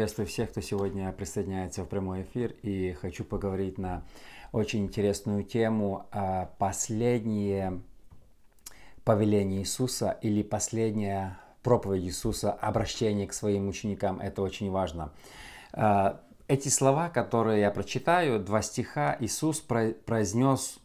приветствую всех, кто сегодня присоединяется в прямой эфир и хочу поговорить на очень интересную тему а, последние повеление Иисуса или последняя проповедь Иисуса, обращение к своим ученикам. Это очень важно. А, эти слова, которые я прочитаю, два стиха, Иисус произнес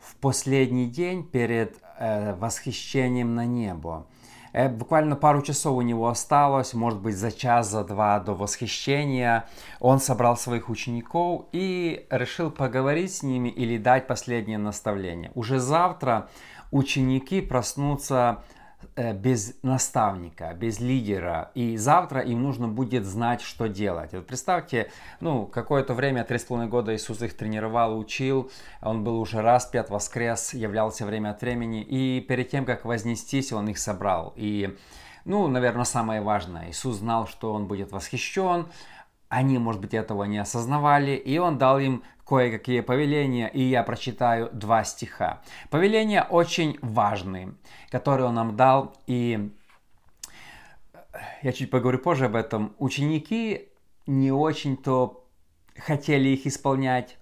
в последний день перед э, восхищением на небо. Э, буквально пару часов у него осталось, может быть, за час, за два до восхищения. Он собрал своих учеников и решил поговорить с ними или дать последнее наставление. Уже завтра ученики проснутся без наставника, без лидера, и завтра им нужно будет знать, что делать. Вот представьте, ну, какое-то время, три с половиной года Иисус их тренировал, учил, он был уже распят, воскрес, являлся время от времени, и перед тем, как вознестись, он их собрал. И, ну, наверное, самое важное, Иисус знал, что он будет восхищен, они, может быть, этого не осознавали, и он дал им кое-какие повеления, и я прочитаю два стиха. Повеления очень важные, которые он нам дал, и я чуть поговорю позже об этом. Ученики не очень-то хотели их исполнять,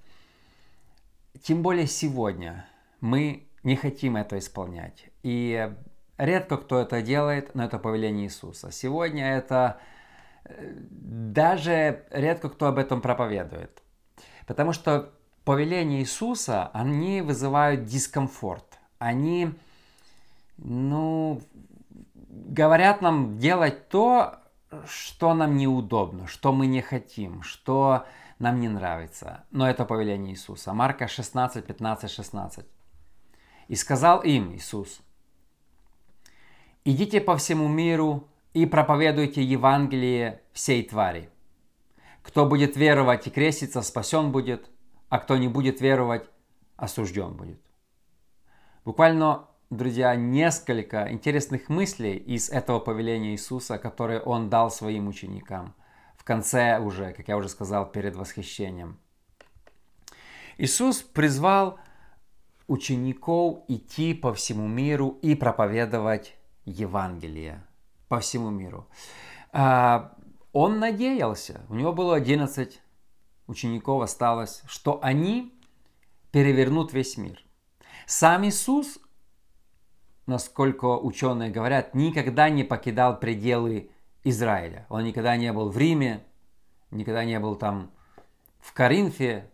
тем более сегодня мы не хотим это исполнять. И редко кто это делает, но это повеление Иисуса. Сегодня это э, даже редко кто об этом проповедует. Потому что повеления Иисуса, они вызывают дискомфорт. Они, ну, говорят нам делать то, что нам неудобно, что мы не хотим, что нам не нравится. Но это повеление Иисуса. Марка 16, 15, 16. «И сказал им Иисус, «Идите по всему миру и проповедуйте Евангелие всей твари. Кто будет веровать и креститься, спасен будет, а кто не будет веровать, осужден будет. Буквально, друзья, несколько интересных мыслей из этого повеления Иисуса, которые Он дал своим ученикам в конце уже, как я уже сказал, перед восхищением. Иисус призвал учеников идти по всему миру и проповедовать Евангелие по всему миру. А, он надеялся, у него было 11 учеников осталось, что они перевернут весь мир. Сам Иисус, насколько ученые говорят, никогда не покидал пределы Израиля. Он никогда не был в Риме, никогда не был там в Коринфе,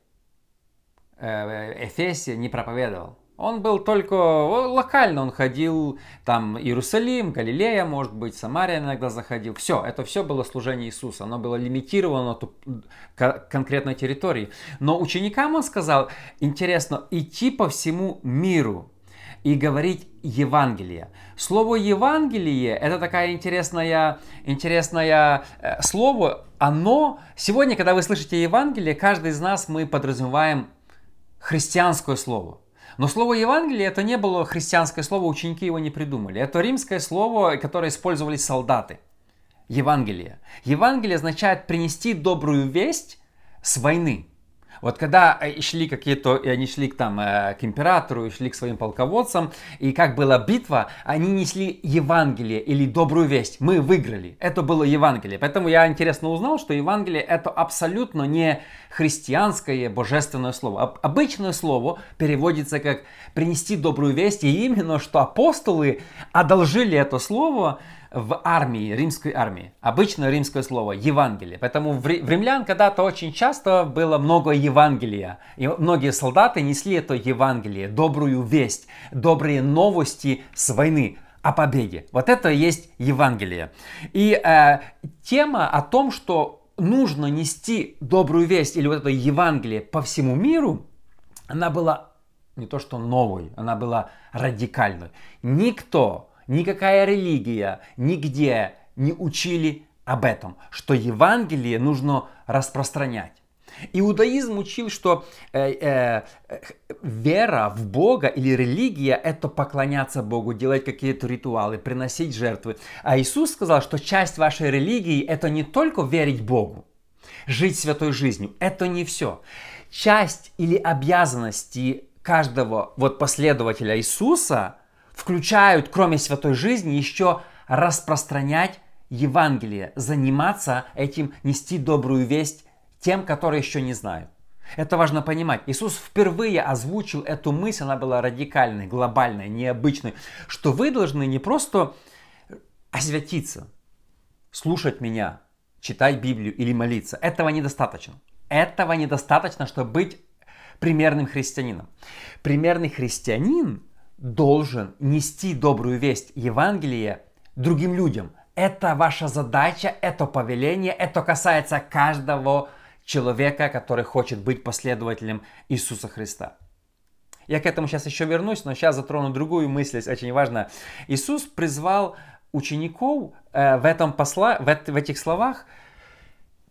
э, Эфесе, не проповедовал. Он был только локально, он ходил там Иерусалим, Галилея, может быть, Самария иногда заходил. Все, это все было служение Иисуса, оно было лимитировано к конкретной территории. Но ученикам он сказал, интересно, идти по всему миру и говорить Евангелие. Слово Евангелие это такая интересная, интересное э, слово. Оно сегодня, когда вы слышите Евангелие, каждый из нас мы подразумеваем христианское слово. Но слово Евангелие это не было христианское слово, ученики его не придумали. Это римское слово, которое использовали солдаты. Евангелие. Евангелие означает принести добрую весть с войны. Вот когда э, шли какие-то, и они шли там, э, к императору, и шли к своим полководцам, и как была битва, они несли Евангелие или добрую весть. Мы выиграли. Это было Евангелие. Поэтому я интересно узнал, что Евангелие это абсолютно не христианское божественное слово. Обычное слово переводится как принести добрую весть, и именно что апостолы одолжили это слово в армии, римской армии. Обычное римское слово Евангелие. Поэтому в римлян когда-то очень часто было много Евангелия. И многие солдаты несли это Евангелие, добрую весть, добрые новости с войны о победе. Вот это и есть Евангелие. И э, тема о том, что нужно нести добрую весть или вот это Евангелие по всему миру, она была не то что новой, она была радикальной. Никто никакая религия нигде не учили об этом, что Евангелие нужно распространять. Иудаизм учил, что э, э, вера в Бога или религия – это поклоняться Богу, делать какие-то ритуалы, приносить жертвы. А Иисус сказал, что часть вашей религии – это не только верить Богу, жить святой жизнью. Это не все. Часть или обязанности каждого вот последователя Иисуса включают, кроме святой жизни, еще распространять Евангелие, заниматься этим, нести добрую весть тем, которые еще не знают. Это важно понимать. Иисус впервые озвучил эту мысль, она была радикальной, глобальной, необычной, что вы должны не просто освятиться, слушать меня, читать Библию или молиться. Этого недостаточно. Этого недостаточно, чтобы быть примерным христианином. Примерный христианин должен нести добрую весть Евангелия другим людям. Это ваша задача, это повеление, это касается каждого человека, который хочет быть последователем Иисуса Христа. Я к этому сейчас еще вернусь, но сейчас затрону другую мысль, очень важно. Иисус призвал учеников э, в, этом посла, в, в этих словах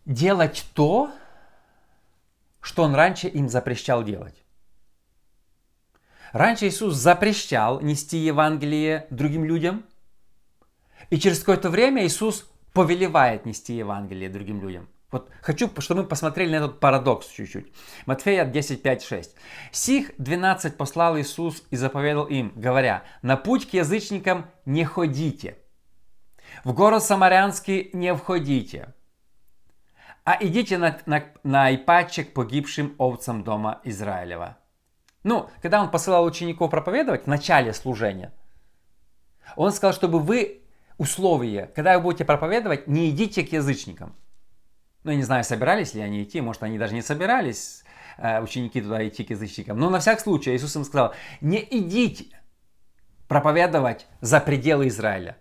делать то, что Он раньше им запрещал делать. Раньше Иисус запрещал нести Евангелие другим людям, и через какое-то время Иисус повелевает нести Евангелие другим людям. Вот хочу, чтобы мы посмотрели на этот парадокс чуть-чуть. Матфея 10, 5, 6. «Сих 12 послал Иисус и заповедал им, говоря, на путь к язычникам не ходите, в город Самарянский не входите, а идите на, на, на Ипатче погибшим овцам дома Израилева». Ну, когда он посылал учеников проповедовать в начале служения, он сказал, чтобы вы условия, когда вы будете проповедовать, не идите к язычникам. Ну, я не знаю, собирались ли они идти, может, они даже не собирались, э, ученики туда идти к язычникам. Но на всякий случай Иисус им сказал, не идите проповедовать за пределы Израиля.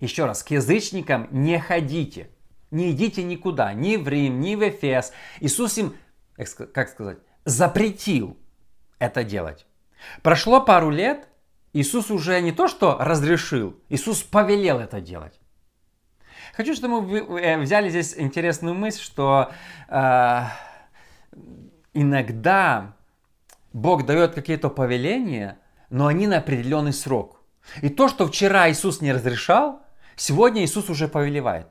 Еще раз, к язычникам не ходите. Не идите никуда, ни в Рим, ни в Эфес. Иисус им, как сказать, запретил это делать. Прошло пару лет, Иисус уже не то что разрешил, Иисус повелел это делать. Хочу, чтобы мы э, взяли здесь интересную мысль, что э, иногда Бог дает какие-то повеления, но они на определенный срок. И то, что вчера Иисус не разрешал, сегодня Иисус уже повелевает.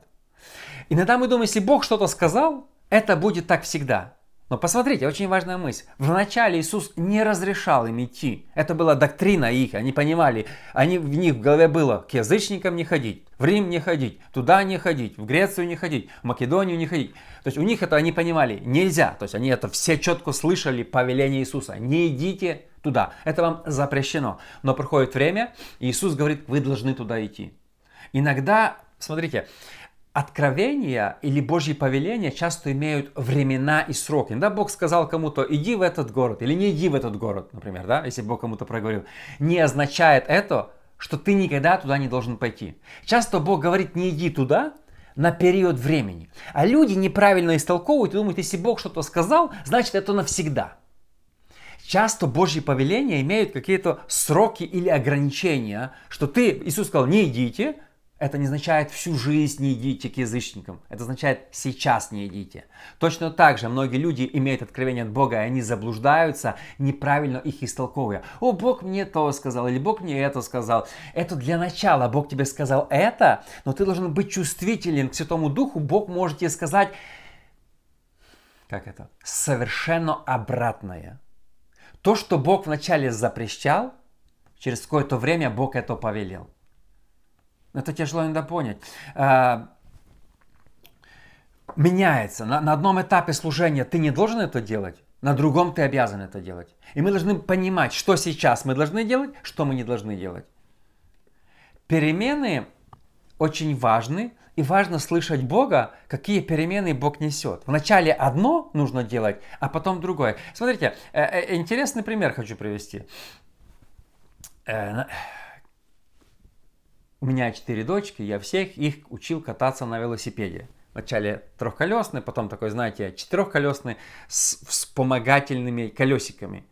Иногда мы думаем, если Бог что-то сказал, это будет так всегда. Но посмотрите, очень важная мысль. Вначале Иисус не разрешал им идти. Это была доктрина их, они понимали. Они, в них в голове было к язычникам не ходить, в Рим не ходить, туда не ходить, в Грецию не ходить, в Македонию не ходить. То есть у них это они понимали, нельзя. То есть они это все четко слышали, повеление Иисуса. Не идите туда, это вам запрещено. Но проходит время, и Иисус говорит, вы должны туда идти. Иногда, смотрите, откровения или Божьи повеления часто имеют времена и сроки. Да, Бог сказал кому-то, иди в этот город или не иди в этот город, например, да, если Бог кому-то проговорил, не означает это, что ты никогда туда не должен пойти. Часто Бог говорит, не иди туда, на период времени. А люди неправильно истолковывают и думают, если Бог что-то сказал, значит это навсегда. Часто Божьи повеления имеют какие-то сроки или ограничения, что ты, Иисус сказал, не идите, это не означает всю жизнь не идите к язычникам. Это означает сейчас не идите. Точно так же многие люди имеют откровение от Бога, и они заблуждаются, неправильно их истолковывая. О, Бог мне то сказал, или Бог мне это сказал. Это для начала. Бог тебе сказал это, но ты должен быть чувствителен к Святому Духу. Бог может тебе сказать, как это, совершенно обратное. То, что Бог вначале запрещал, через какое-то время Бог это повелел. Это тяжело иногда понять. А, меняется. На, на одном этапе служения ты не должен это делать, на другом ты обязан это делать. И мы должны понимать, что сейчас мы должны делать, что мы не должны делать. Перемены очень важны, и важно слышать Бога, какие перемены Бог несет. Вначале одно нужно делать, а потом другое. Смотрите, э, э, интересный пример хочу привести. У меня четыре дочки, я всех их учил кататься на велосипеде. Вначале трехколесный, потом такой, знаете, четырехколесный с вспомогательными колесиками.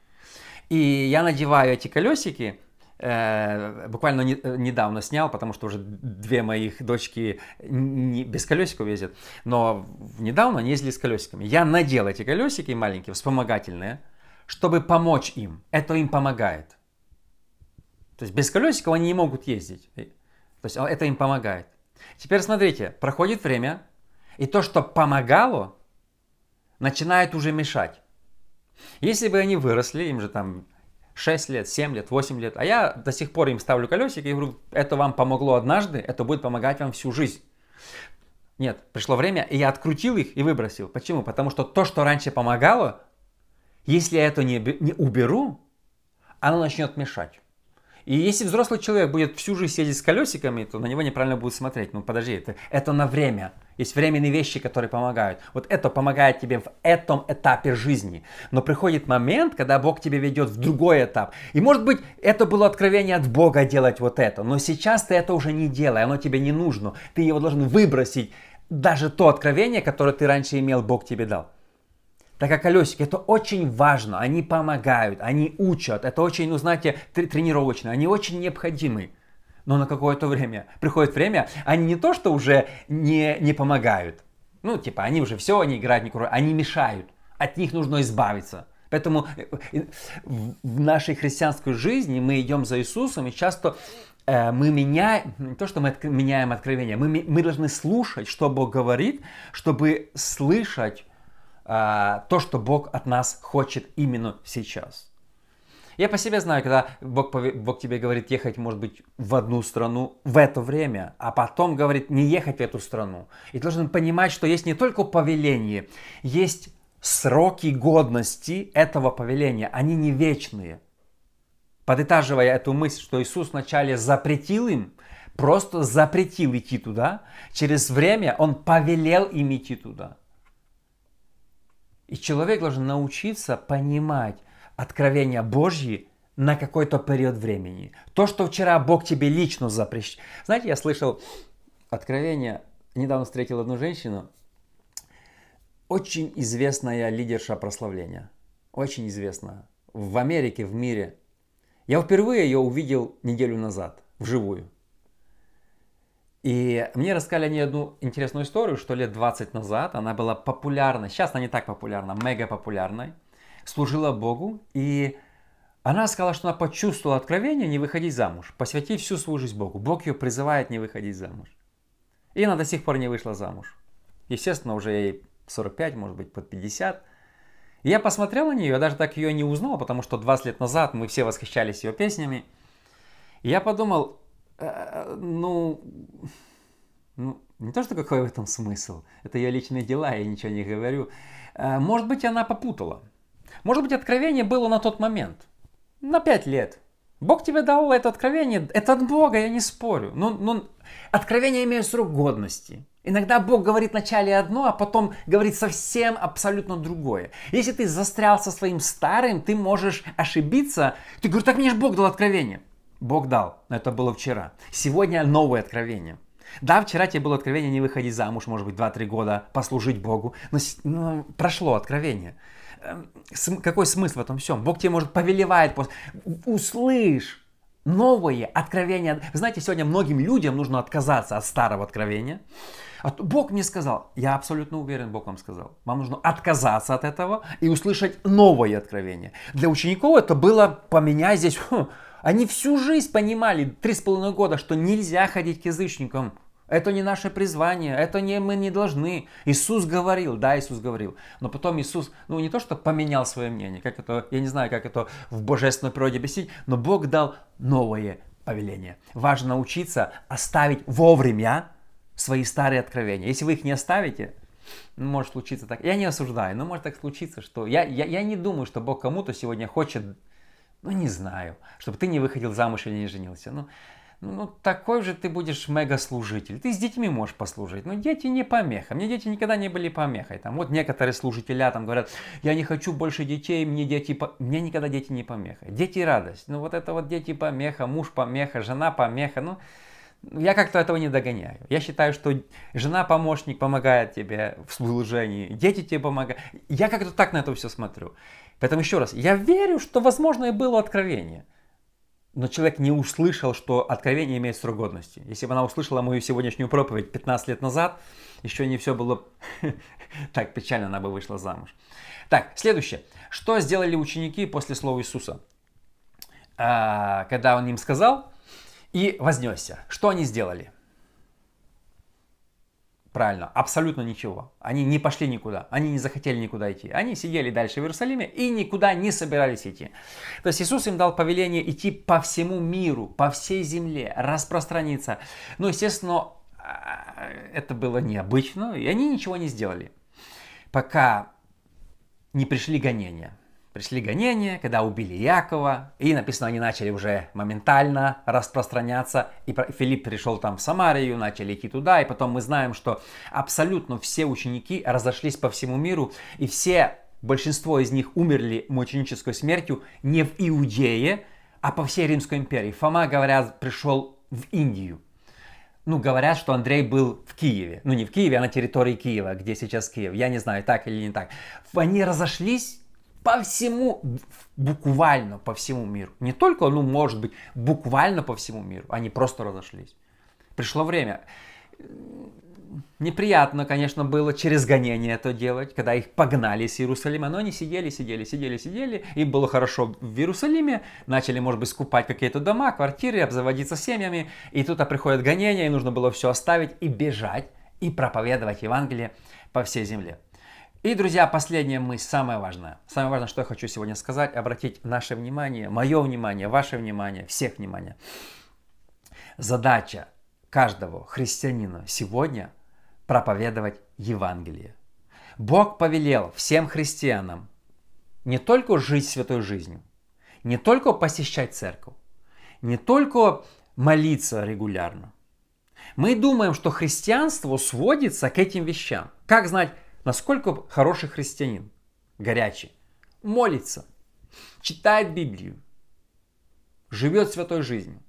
И я надеваю эти колесики, э, буквально не, э, недавно снял, потому что уже две моих дочки не, без колесиков ездят, но недавно они ездили с колесиками. Я надел эти колесики маленькие, вспомогательные, чтобы помочь им. Это им помогает. То есть без колесиков они не могут ездить. То есть это им помогает. Теперь смотрите, проходит время, и то, что помогало, начинает уже мешать. Если бы они выросли, им же там 6 лет, 7 лет, 8 лет, а я до сих пор им ставлю колесики и говорю, это вам помогло однажды, это будет помогать вам всю жизнь. Нет, пришло время, и я открутил их и выбросил. Почему? Потому что то, что раньше помогало, если я это не, не уберу, оно начнет мешать. И если взрослый человек будет всю жизнь сидеть с колесиками, то на него неправильно будут смотреть. Ну подожди, это, это на время. Есть временные вещи, которые помогают. Вот это помогает тебе в этом этапе жизни. Но приходит момент, когда Бог тебя ведет в другой этап. И может быть, это было откровение от Бога делать вот это. Но сейчас ты это уже не делай, оно тебе не нужно. Ты его должен выбросить. Даже то откровение, которое ты раньше имел, Бог тебе дал. Так как колесики, это очень важно, они помогают, они учат, это очень, ну знаете, тренировочно, они очень необходимы. Но на какое-то время, приходит время, они не то, что уже не, не помогают, ну типа они уже все, они играют не роль, они мешают, от них нужно избавиться. Поэтому э, э, в нашей христианской жизни мы идем за Иисусом, и часто э, мы меняем, не то, что мы меняем откровение, мы, мы должны слушать, что Бог говорит, чтобы слышать а, то, что Бог от нас хочет именно сейчас. Я по себе знаю, когда Бог, Бог тебе говорит ехать, может быть, в одну страну в это время, а потом говорит не ехать в эту страну. И ты должен понимать, что есть не только повеление, есть сроки годности этого повеления. Они не вечные. Подытаживая эту мысль, что Иисус вначале запретил им, просто запретил идти туда, через время Он повелел им идти туда. И человек должен научиться понимать откровения Божьи на какой-то период времени. То, что вчера Бог тебе лично запрещал. Знаете, я слышал откровение, недавно встретил одну женщину, очень известная лидерша прославления. Очень известная. В Америке, в мире. Я впервые ее увидел неделю назад, вживую. И мне рассказали они одну интересную историю, что лет 20 назад она была популярна, сейчас она не так популярна, мега популярной, служила Богу, и она сказала, что она почувствовала откровение не выходить замуж, посвятить всю свою жизнь Богу. Бог ее призывает не выходить замуж. И она до сих пор не вышла замуж. Естественно, уже ей 45, может быть, под 50. И я посмотрел на нее, я даже так ее не узнал, потому что 20 лет назад мы все восхищались ее песнями. И я подумал, ну, ну, не то, что какой в этом смысл. Это ее личные дела, я ничего не говорю. Э, может быть, она попутала. Может быть, откровение было на тот момент. На пять лет. Бог тебе дал это откровение. Это от Бога, я не спорю. Но, но откровение имеет срок годности. Иногда Бог говорит вначале одно, а потом говорит совсем абсолютно другое. Если ты застрял со своим старым, ты можешь ошибиться. Ты говоришь, так мне же Бог дал откровение. Бог дал, но это было вчера. Сегодня новое откровение. Да, вчера тебе было откровение не выходить замуж, может быть, 2-3 года послужить Богу, но, но прошло откровение. Эм, какой смысл в этом всем? Бог тебе, может, повелевает, услышь новое откровение. Знаете, сегодня многим людям нужно отказаться от старого откровения. Бог мне сказал, я абсолютно уверен, Бог вам сказал, вам нужно отказаться от этого и услышать новое откровение. Для учеников это было поменять здесь, хм, они всю жизнь понимали, три с половиной года, что нельзя ходить к язычникам. Это не наше призвание, это не мы не должны. Иисус говорил, да, Иисус говорил. Но потом Иисус, ну не то, что поменял свое мнение, как это, я не знаю, как это в божественной природе объяснить, но Бог дал новое повеление. Важно научиться оставить вовремя свои старые откровения. Если вы их не оставите, ну, может случиться так. Я не осуждаю, но может так случиться, что я, я, я не думаю, что Бог кому-то сегодня хочет ну, не знаю, чтобы ты не выходил замуж или не женился. Ну, ну, такой же ты будешь мега-служитель. Ты с детьми можешь послужить. Но дети не помеха. Мне дети никогда не были помехой. Там вот некоторые служителя там говорят, я не хочу больше детей, мне дети... По... Мне никогда дети не помеха. Дети радость. Ну вот это вот дети помеха, муж помеха, жена помеха. Ну, я как-то этого не догоняю. Я считаю, что жена-помощник помогает тебе в служении, дети тебе помогают. Я как-то так на это все смотрю. Поэтому еще раз, я верю, что возможно и было откровение. Но человек не услышал, что откровение имеет срок годности. Если бы она услышала мою сегодняшнюю проповедь 15 лет назад, еще не все было так печально, она бы вышла замуж. Так, следующее. Что сделали ученики после слова Иисуса? А, когда он им сказал и вознесся. Что они сделали? Правильно, абсолютно ничего. Они не пошли никуда, они не захотели никуда идти. Они сидели дальше в Иерусалиме и никуда не собирались идти. То есть Иисус им дал повеление идти по всему миру, по всей земле, распространиться. Ну, естественно, это было необычно, и они ничего не сделали. Пока не пришли гонения. Пришли гонения, когда убили Якова, и написано, они начали уже моментально распространяться, и Филипп пришел там в Самарию, начали идти туда, и потом мы знаем, что абсолютно все ученики разошлись по всему миру, и все, большинство из них умерли мученической смертью не в Иудее, а по всей Римской империи. Фома, говорят, пришел в Индию. Ну, говорят, что Андрей был в Киеве. Ну, не в Киеве, а на территории Киева, где сейчас Киев. Я не знаю, так или не так. Они разошлись по всему, буквально по всему миру. Не только, ну, может быть, буквально по всему миру. Они просто разошлись. Пришло время неприятно, конечно, было через гонение это делать, когда их погнали с Иерусалима, но они сидели, сидели, сидели, сидели, им было хорошо в Иерусалиме, начали, может быть, скупать какие-то дома, квартиры, обзаводиться семьями, и тут приходит гонение, и нужно было все оставить и бежать, и проповедовать Евангелие по всей земле. И, друзья, последняя мысль, самое важное. Самое важное, что я хочу сегодня сказать, обратить наше внимание, мое внимание, ваше внимание, всех внимание. Задача каждого христианина сегодня проповедовать Евангелие. Бог повелел всем христианам не только жить святой жизнью, не только посещать церковь, не только молиться регулярно. Мы думаем, что христианство сводится к этим вещам. Как знать, насколько хороший христианин? Горячий. Молится, читает Библию, живет святой жизнью.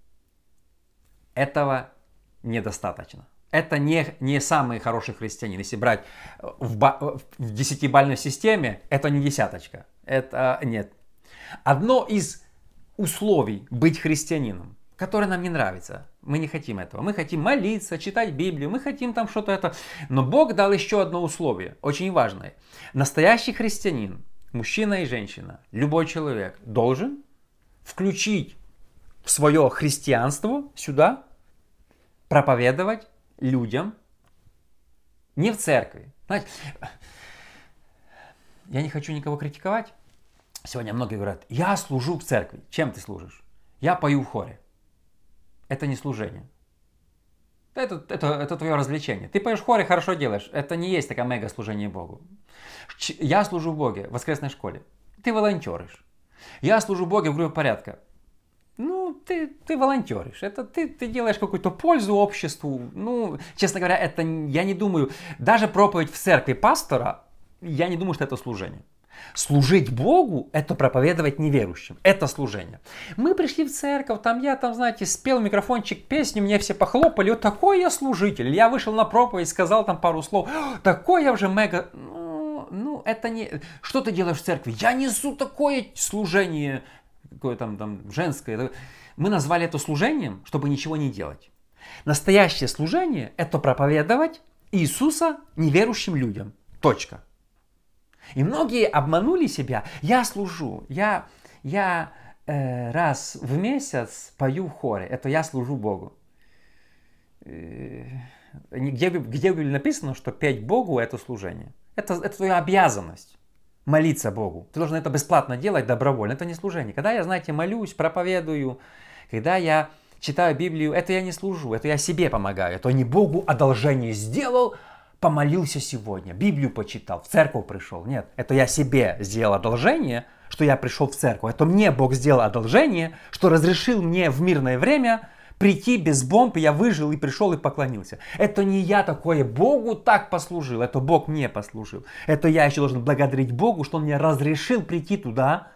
Этого недостаточно. Это не, не самый хороший христианин. Если брать в, в десятибальной системе, это не десяточка. Это нет. Одно из условий быть христианином, которое нам не нравится. Мы не хотим этого. Мы хотим молиться, читать Библию, мы хотим там что-то это. Но Бог дал еще одно условие, очень важное. Настоящий христианин, мужчина и женщина, любой человек должен включить в свое христианство сюда проповедовать людям не в церкви. Знаете, я не хочу никого критиковать. Сегодня многие говорят, я служу в церкви. Чем ты служишь? Я пою в хоре. Это не служение. Это, это, это твое развлечение. Ты поешь хоре, хорошо делаешь. Это не есть такое мега служение Богу. Я служу Боге в воскресной школе. Ты волонтеришь. Я служу Боге в группе порядка ну, ты, ты волонтеришь, это ты, ты делаешь какую-то пользу обществу. Ну, честно говоря, это я не думаю, даже проповедь в церкви пастора, я не думаю, что это служение. Служить Богу – это проповедовать неверующим. Это служение. Мы пришли в церковь, там я, там, знаете, спел микрофончик песню, мне все похлопали. Вот такой я служитель. Я вышел на проповедь, сказал там пару слов. Такой я уже мега... Ну, ну, это не... Что ты делаешь в церкви? Я несу такое служение какое там, там женское. Мы назвали это служением, чтобы ничего не делать. Настоящее служение – это проповедовать Иисуса неверующим людям. Точка. И многие обманули себя. Я служу, я, я э, раз в месяц пою в хоре. Это я служу Богу. Э, где, где написано, что петь Богу – это служение. Это, это твоя обязанность молиться Богу. Ты должен это бесплатно делать добровольно. Это не служение. Когда я, знаете, молюсь, проповедую, когда я читаю Библию, это я не служу, это я себе помогаю. Это не Богу одолжение сделал, помолился сегодня, Библию почитал, в церковь пришел. Нет, это я себе сделал одолжение, что я пришел в церковь. Это мне Бог сделал одолжение, что разрешил мне в мирное время прийти без бомб, я выжил и пришел и поклонился. Это не я такое Богу так послужил, это Бог мне послужил. Это я еще должен благодарить Богу, что Он мне разрешил прийти туда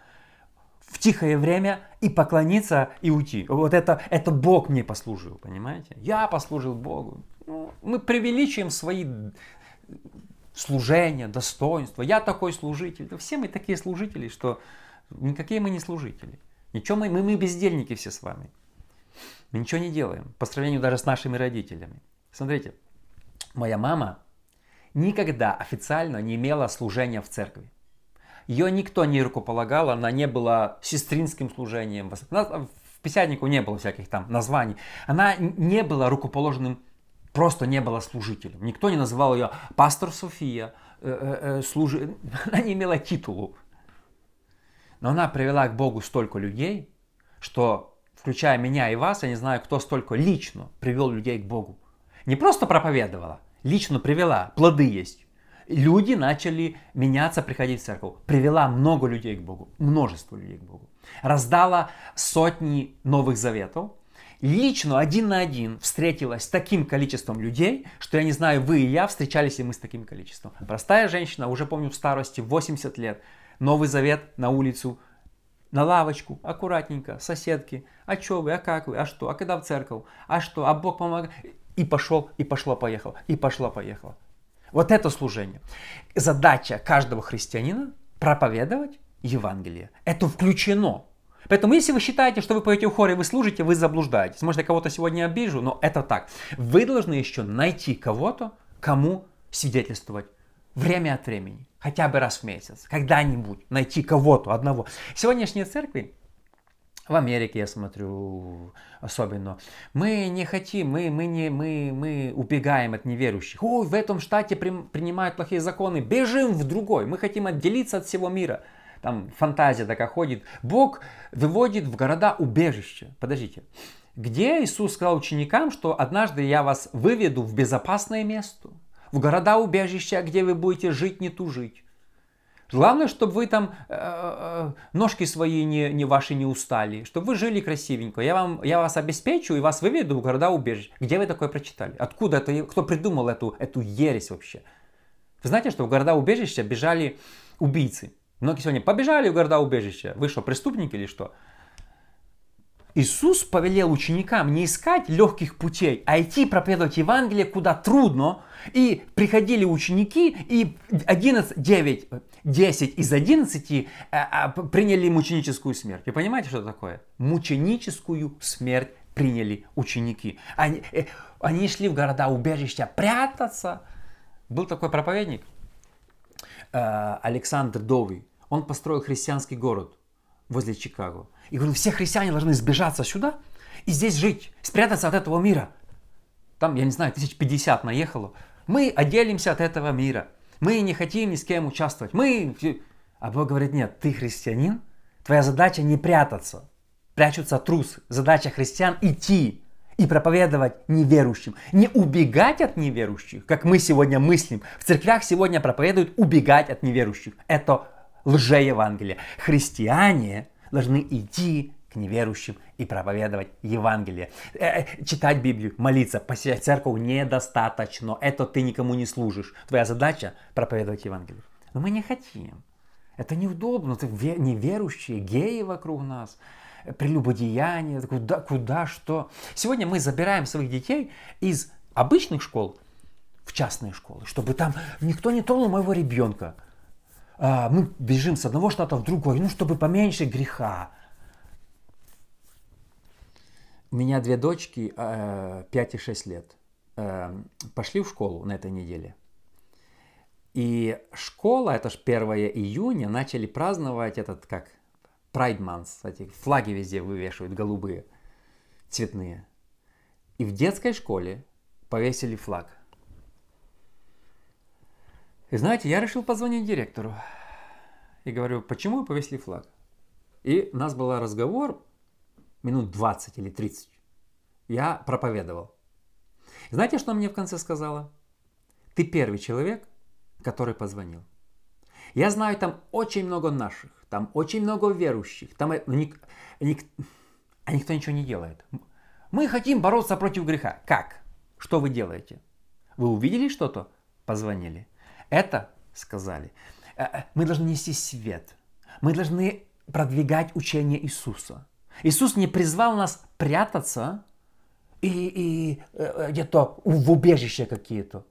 в тихое время и поклониться и уйти. Вот это, это Бог мне послужил, понимаете? Я послужил Богу. Ну, мы преувеличиваем свои служения, достоинства. Я такой служитель. Да все мы такие служители, что никакие мы не служители. Ничего мы, мы, мы бездельники все с вами. Мы ничего не делаем по сравнению даже с нашими родителями. Смотрите, моя мама никогда официально не имела служения в церкви. Ее никто не рукополагал, она не была сестринским служением. В писятнику не было всяких там названий. Она не была рукоположенным, просто не была служителем. Никто не называл ее пастор София, э, э, э, служи... она не имела титулу. Но она привела к Богу столько людей, что включая меня и вас, я не знаю, кто столько лично привел людей к Богу. Не просто проповедовала, лично привела, плоды есть. Люди начали меняться, приходить в церковь. Привела много людей к Богу, множество людей к Богу. Раздала сотни новых заветов. Лично один на один встретилась с таким количеством людей, что я не знаю, вы и я встречались ли мы с таким количеством. Простая женщина, уже помню в старости, 80 лет, Новый Завет на улицу, на лавочку, аккуратненько, соседки, а что вы, а как вы, а что, а когда в церковь, а что, а Бог помогает. И пошел, и пошло, поехал, и пошло, поехало. Вот это служение. Задача каждого христианина проповедовать Евангелие. Это включено. Поэтому, если вы считаете, что вы поете в хоре, вы служите, вы заблуждаетесь. Может, я кого-то сегодня обижу, но это так. Вы должны еще найти кого-то, кому свидетельствовать время от времени, хотя бы раз в месяц, когда-нибудь найти кого-то одного. Сегодняшние церкви, в Америке я смотрю особенно. Мы не хотим, мы, мы, не, мы, мы убегаем от неверующих. Ой, в этом штате при, принимают плохие законы, бежим в другой. Мы хотим отделиться от всего мира. Там фантазия такая ходит. Бог выводит в города убежища. Подождите. Где Иисус сказал ученикам, что однажды я вас выведу в безопасное место, в города убежища, где вы будете жить, не тужить. Главное, чтобы вы там э, э, ножки свои не, не ваши не устали, чтобы вы жили красивенько. Я, вам, я вас обеспечу и вас выведу в города убежищ. Где вы такое прочитали? Откуда это? Кто придумал эту, эту ересь вообще? Вы знаете, что в города убежища бежали убийцы. Многие сегодня побежали в города убежища. Вы что, преступники или что? Иисус повелел ученикам не искать легких путей, а идти проповедовать Евангелие, куда трудно. И приходили ученики, и 11, 9, 10 из 11 а, а, приняли мученическую смерть. Вы понимаете, что такое? Мученическую смерть приняли ученики. Они, э, они шли в города убежища прятаться. Был такой проповедник, э, Александр Довый. Он построил христианский город возле Чикаго. И говорил, все христиане должны сбежаться сюда и здесь жить, спрятаться от этого мира. Там, я не знаю, тысяч пятьдесят наехало. Мы отделимся от этого мира. Мы не хотим ни с кем участвовать. Мы... А Бог говорит, нет, ты христианин, твоя задача не прятаться. Прячутся трус. Задача христиан идти и проповедовать неверующим. Не убегать от неверующих, как мы сегодня мыслим. В церквях сегодня проповедуют убегать от неверующих. Это лже-евангелие. Христиане должны идти к неверующим и проповедовать Евангелие. Э, э, читать Библию, молиться, посещать церковь недостаточно. Это ты никому не служишь. Твоя задача проповедовать Евангелие. Но мы не хотим. Это неудобно. Это неверующие, геи вокруг нас прелюбодеяние, куда, куда, что. Сегодня мы забираем своих детей из обычных школ в частные школы, чтобы там никто не тронул моего ребенка. А, мы бежим с одного штата в другой, ну, чтобы поменьше греха. У меня две дочки, 5 э, и 6 лет, э, пошли в школу на этой неделе. И школа, это же 1 июня, начали праздновать этот, как, Pride Month, эти флаги везде вывешивают, голубые, цветные. И в детской школе повесили флаг – и знаете, я решил позвонить директору. И говорю, почему повесили флаг? И у нас был разговор минут 20 или 30. Я проповедовал. Знаете, что мне в конце сказала? Ты первый человек, который позвонил. Я знаю, там очень много наших, там очень много верующих, там ник, ник, а никто ничего не делает. Мы хотим бороться против греха. Как? Что вы делаете? Вы увидели что-то? Позвонили. Это, сказали, э, э, мы должны нести свет. Мы должны продвигать учение Иисуса. Иисус не призвал нас прятаться и, и э, где-то в убежище какие-то.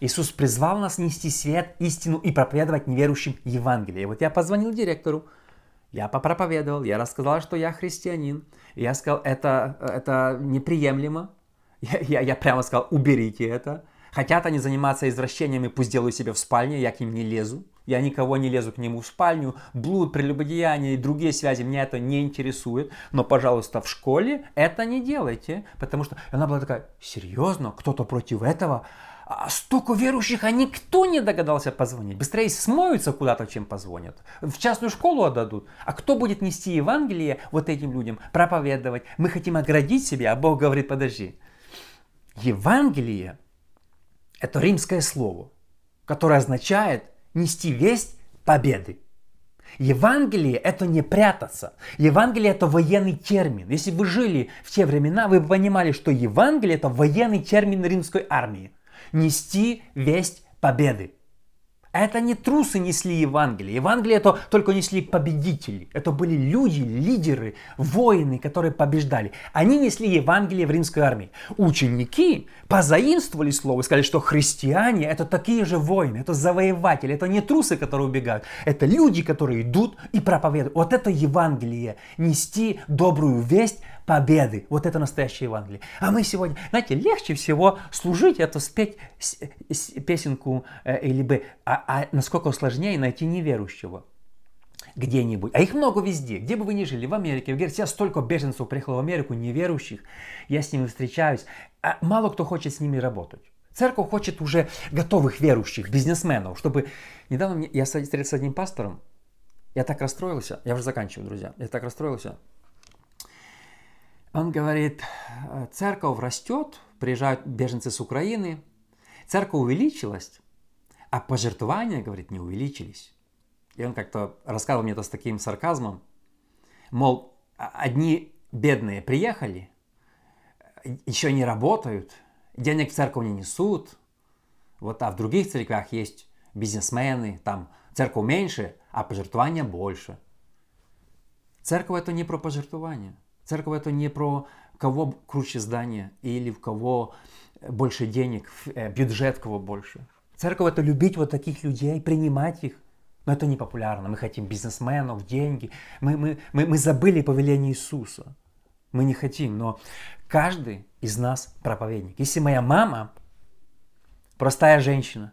Иисус призвал нас нести свет, истину и проповедовать неверующим Евангелие. Вот я позвонил директору, я попроповедовал, я рассказал, что я христианин. Я сказал, это, это неприемлемо. Я, я, я прямо сказал, уберите это. Хотят они заниматься извращениями, пусть делают себе в спальне, я к ним не лезу. Я никого не лезу к нему в спальню. Блуд, прелюбодеяние и другие связи, меня это не интересует. Но, пожалуйста, в школе это не делайте. Потому что она была такая, серьезно, кто-то против этого? А столько верующих, а никто не догадался позвонить. Быстрее смоются куда-то, чем позвонят. В частную школу отдадут. А кто будет нести Евангелие вот этим людям, проповедовать? Мы хотим оградить себя, а Бог говорит, подожди, Евангелие – это римское слово, которое означает нести весть победы. Евангелие – это не прятаться. Евангелие – это военный термин. Если вы жили в те времена, вы бы понимали, что Евангелие – это военный термин римской армии. Нести весть победы. Это не трусы несли Евангелие. Евангелие это только несли победители. Это были люди, лидеры, воины, которые побеждали. Они несли Евангелие в римской армии. Ученики позаимствовали слово и сказали, что христиане это такие же воины, это завоеватели, это не трусы, которые убегают. Это люди, которые идут и проповедуют. Вот это Евангелие. Нести добрую весть победы. Вот это настоящее Евангелие. А мы сегодня, знаете, легче всего служить, это спеть песенку э, или бы, а, а насколько сложнее найти неверующего где-нибудь. А их много везде. Где бы вы ни жили, в Америке, в Германии, сейчас столько беженцев приехало в Америку, неверующих. Я с ними встречаюсь. А мало кто хочет с ними работать. Церковь хочет уже готовых верующих, бизнесменов, чтобы... Недавно я встретился с одним пастором, я так расстроился, я уже заканчиваю, друзья, я так расстроился, он говорит, церковь растет, приезжают беженцы с Украины, церковь увеличилась, а пожертвования, говорит, не увеличились. И он как-то рассказывал мне это с таким сарказмом, мол, одни бедные приехали, еще не работают, денег в церковь не несут, вот, а в других церквях есть бизнесмены, там церковь меньше, а пожертвования больше. Церковь это не про пожертвования. Церковь это не про кого круче здание или в кого больше денег, э, бюджет кого больше. Церковь это любить вот таких людей, принимать их. Но это не популярно. Мы хотим бизнесменов, деньги. Мы, мы, мы, мы забыли повеление Иисуса. Мы не хотим, но каждый из нас проповедник. Если моя мама простая женщина,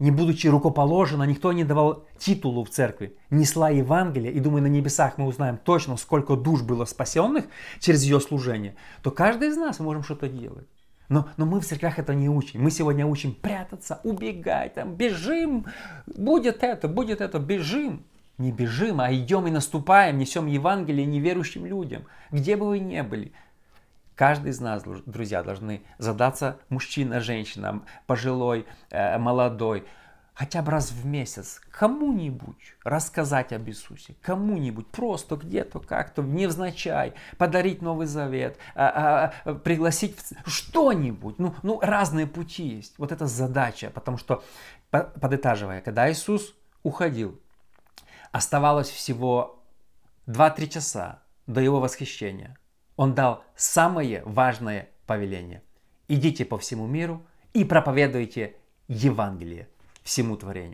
не будучи рукоположена, никто не давал титулу в церкви, несла Евангелие, и думаю, на небесах мы узнаем точно, сколько душ было спасенных через ее служение, то каждый из нас мы можем что-то делать. Но, но мы в церквях это не учим. Мы сегодня учим прятаться, убегать, там, бежим, будет это, будет это, бежим. Не бежим, а идем и наступаем, несем Евангелие неверующим людям, где бы вы ни были. Каждый из нас, друзья, должны задаться мужчина, женщина, пожилой, э, молодой, хотя бы раз в месяц кому-нибудь рассказать об Иисусе, кому-нибудь просто где-то как-то невзначай подарить Новый Завет, а, а, пригласить что-нибудь. Ну, ну, разные пути есть. Вот это задача, потому что, подытаживая, когда Иисус уходил, оставалось всего 2-3 часа до его восхищения он дал самое важное повеление. Идите по всему миру и проповедуйте Евангелие всему творению.